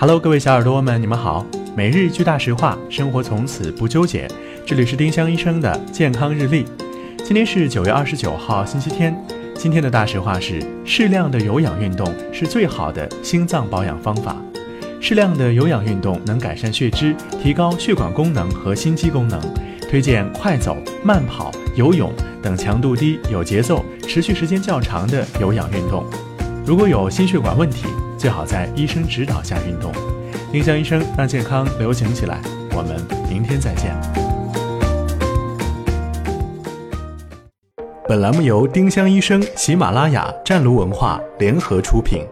Hello，各位小耳朵们，你们好。每日一句大实话，生活从此不纠结。这里是丁香医生的健康日历。今天是九月二十九号，星期天。今天的大实话是：适量的有氧运动是最好的心脏保养方法。适量的有氧运动能改善血脂，提高血管功能和心肌功能。推荐快走、慢跑、游泳等强度低、有节奏、持续时间较长的有氧运动。如果有心血管问题，最好在医生指导下运动。丁香医生让健康流行起来，我们明天再见。本栏目由丁香医生、喜马拉雅、湛卢文化联合出品。